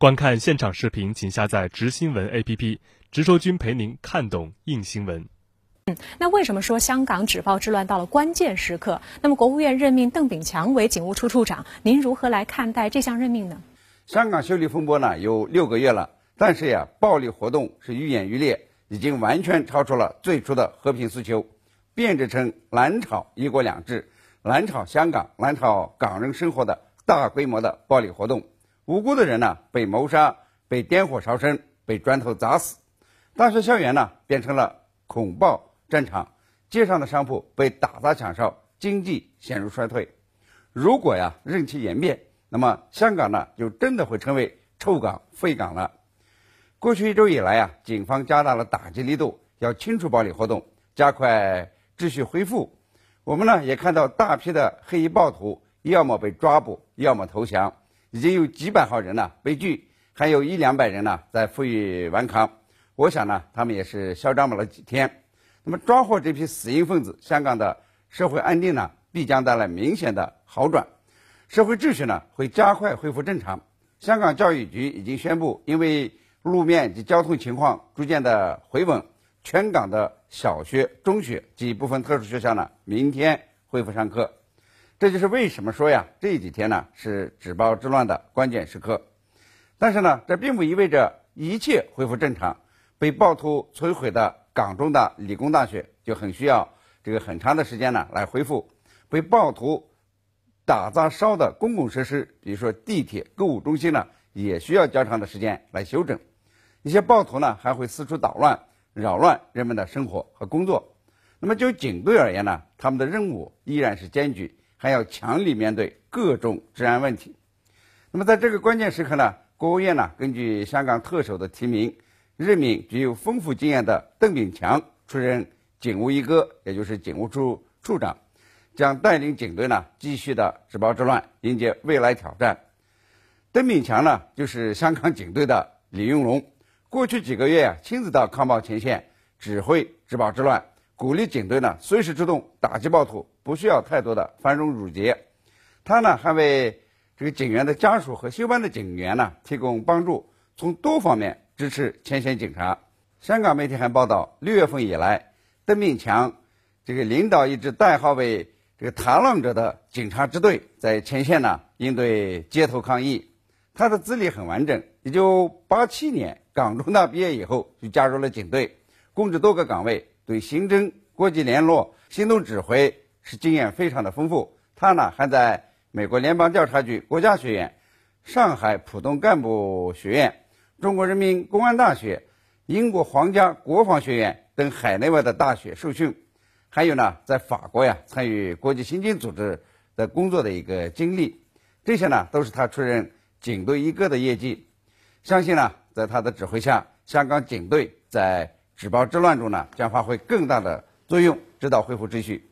观看现场视频，请下载“直新闻 ”APP，直说君陪您看懂硬新闻。嗯，那为什么说香港纸包之乱到了关键时刻？那么国务院任命邓炳强为警务处处长，您如何来看待这项任命呢？香港修例风波呢有六个月了，但是呀，暴力活动是愈演愈烈，已经完全超出了最初的和平诉求，变质成难炒一国两制、难炒香港、难炒港人生活的大规模的暴力活动。无辜的人呢被谋杀、被点火烧身、被砖头砸死，大学校园呢变成了恐暴。战场街上的商铺被打砸抢烧，经济陷入衰退。如果呀任其演变，那么香港呢就真的会成为臭港废港了。过去一周以来啊，警方加大了打击力度，要清除暴力活动，加快秩序恢复。我们呢也看到大批的黑衣暴徒要么被抓捕，要么投降，已经有几百号人呢被拘，还有一两百人呢在负隅顽抗。我想呢，他们也是嚣张不了几天。那么抓获这批死硬分子，香港的社会安定呢，必将带来明显的好转，社会秩序呢会加快恢复正常。香港教育局已经宣布，因为路面及交通情况逐渐的回稳，全港的小学、中学及部分特殊学校呢，明天恢复上课。这就是为什么说呀，这几天呢是纸包之乱的关键时刻。但是呢，这并不意味着一切恢复正常。被暴徒摧毁的。港中的理工大学就很需要这个很长的时间呢来恢复，被暴徒打砸烧的公共设施，比如说地铁、购物中心呢，也需要较长的时间来修整。一些暴徒呢还会四处捣乱，扰乱人们的生活和工作。那么就警队而言呢，他们的任务依然是艰巨，还要强力面对各种治安问题。那么在这个关键时刻呢，国务院呢根据香港特首的提名。任命具有丰富经验的邓炳强出任警务一哥，也就是警务处处长，将带领警队呢继续的治暴治乱，迎接未来挑战。邓炳强呢就是香港警队的李云龙，过去几个月啊亲自到抗暴前线指挥治暴治乱，鼓励警队呢随时出动打击暴徒，不需要太多的繁荣缛节。他呢还为这个警员的家属和休班的警员呢提供帮助，从多方面。支持前线警察。香港媒体还报道，六月份以来，邓炳强这个领导一支代号为“这个螳螂者”的警察支队，在前线呢应对街头抗议。他的资历很完整，一九八七年港中大毕业以后就加入了警队，供职多个岗位，对刑侦、国际联络、行动指挥是经验非常的丰富。他呢还在美国联邦调查局国家学院、上海浦东干部学院。中国人民公安大学、英国皇家国防学院等海内外的大学受训，还有呢，在法国呀参与国际刑警组织的工作的一个经历，这些呢都是他出任警队一哥的业绩。相信呢，在他的指挥下，香港警队在纸包之乱中呢将发挥更大的作用，直到恢复秩序。